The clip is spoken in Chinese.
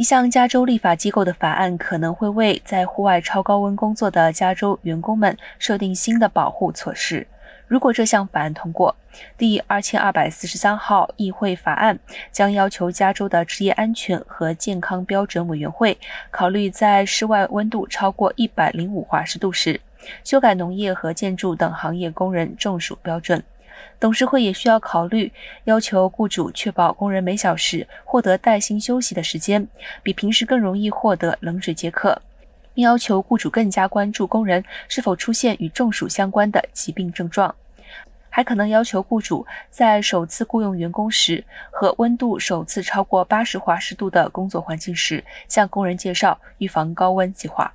一项加州立法机构的法案可能会为在户外超高温工作的加州员工们设定新的保护措施。如果这项法案通过，第二千二百四十三号议会法案将要求加州的职业安全和健康标准委员会考虑在室外温度超过一百零五华氏度时，修改农业和建筑等行业工人中暑标准。董事会也需要考虑要求雇主确保工人每小时获得带薪休息的时间，比平时更容易获得冷水解渴，并要求雇主更加关注工人是否出现与中暑相关的疾病症状。还可能要求雇主在首次雇佣员工时和温度首次超过八十华氏度的工作环境时，向工人介绍预防高温计划。